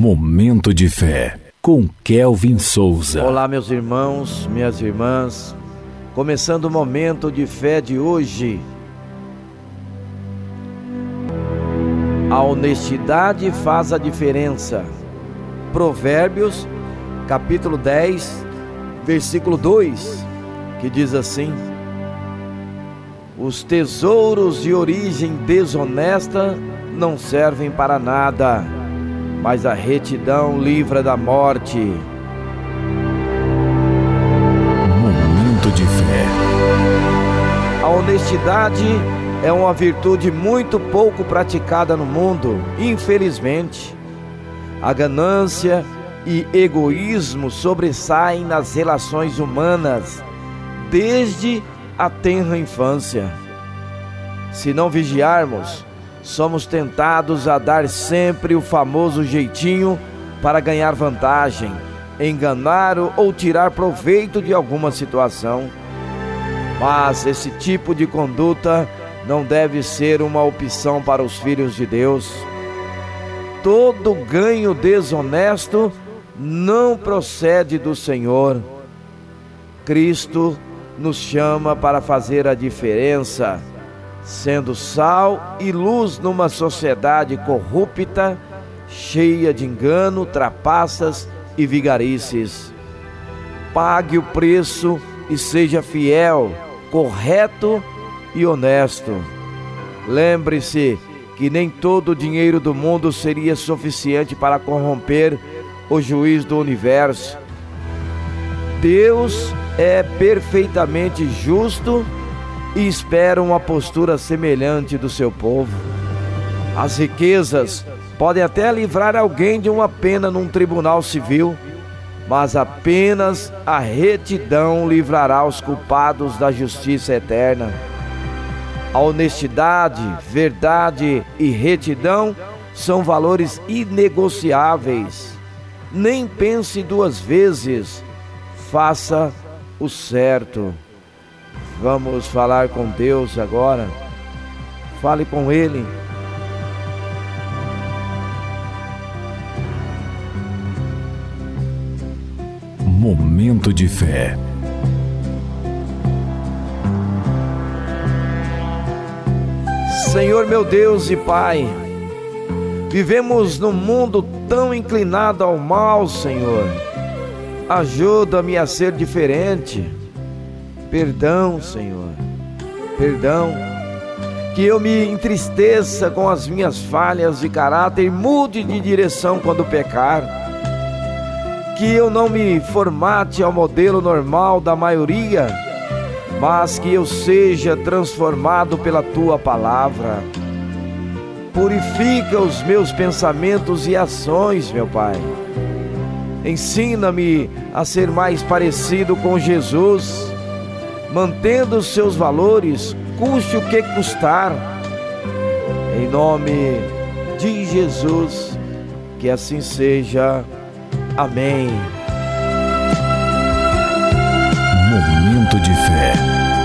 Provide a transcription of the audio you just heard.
Momento de fé com Kelvin Souza. Olá, meus irmãos, minhas irmãs. Começando o momento de fé de hoje. A honestidade faz a diferença. Provérbios, capítulo 10, versículo 2, que diz assim: Os tesouros de origem desonesta não servem para nada mas a retidão livra da morte. Momento de fé. A honestidade é uma virtude muito pouco praticada no mundo, infelizmente. A ganância e egoísmo sobressaem nas relações humanas desde a tenra infância. Se não vigiarmos, somos tentados a dar sempre o famoso jeitinho para ganhar vantagem, enganar ou tirar proveito de alguma situação. Mas esse tipo de conduta não deve ser uma opção para os filhos de Deus. Todo ganho desonesto não procede do Senhor. Cristo nos chama para fazer a diferença sendo sal e luz numa sociedade corrupta, cheia de engano, trapaças e vigarices. Pague o preço e seja fiel, correto e honesto. Lembre-se que nem todo o dinheiro do mundo seria suficiente para corromper o juiz do universo. Deus é perfeitamente justo e esperam uma postura semelhante do seu povo. As riquezas podem até livrar alguém de uma pena num tribunal civil, mas apenas a retidão livrará os culpados da justiça eterna. A honestidade, verdade e retidão são valores inegociáveis. Nem pense duas vezes, faça o certo. Vamos falar com Deus agora. Fale com Ele. Momento de fé. Senhor meu Deus e Pai, vivemos num mundo tão inclinado ao mal, Senhor. Ajuda-me a ser diferente Perdão, Senhor. Perdão. Que eu me entristeça com as minhas falhas de caráter e mude de direção quando pecar. Que eu não me formate ao modelo normal da maioria, mas que eu seja transformado pela tua palavra. Purifica os meus pensamentos e ações, meu Pai. Ensina-me a ser mais parecido com Jesus mantendo seus valores, custe o que custar. Em nome de Jesus, que assim seja. Amém. Momento de fé.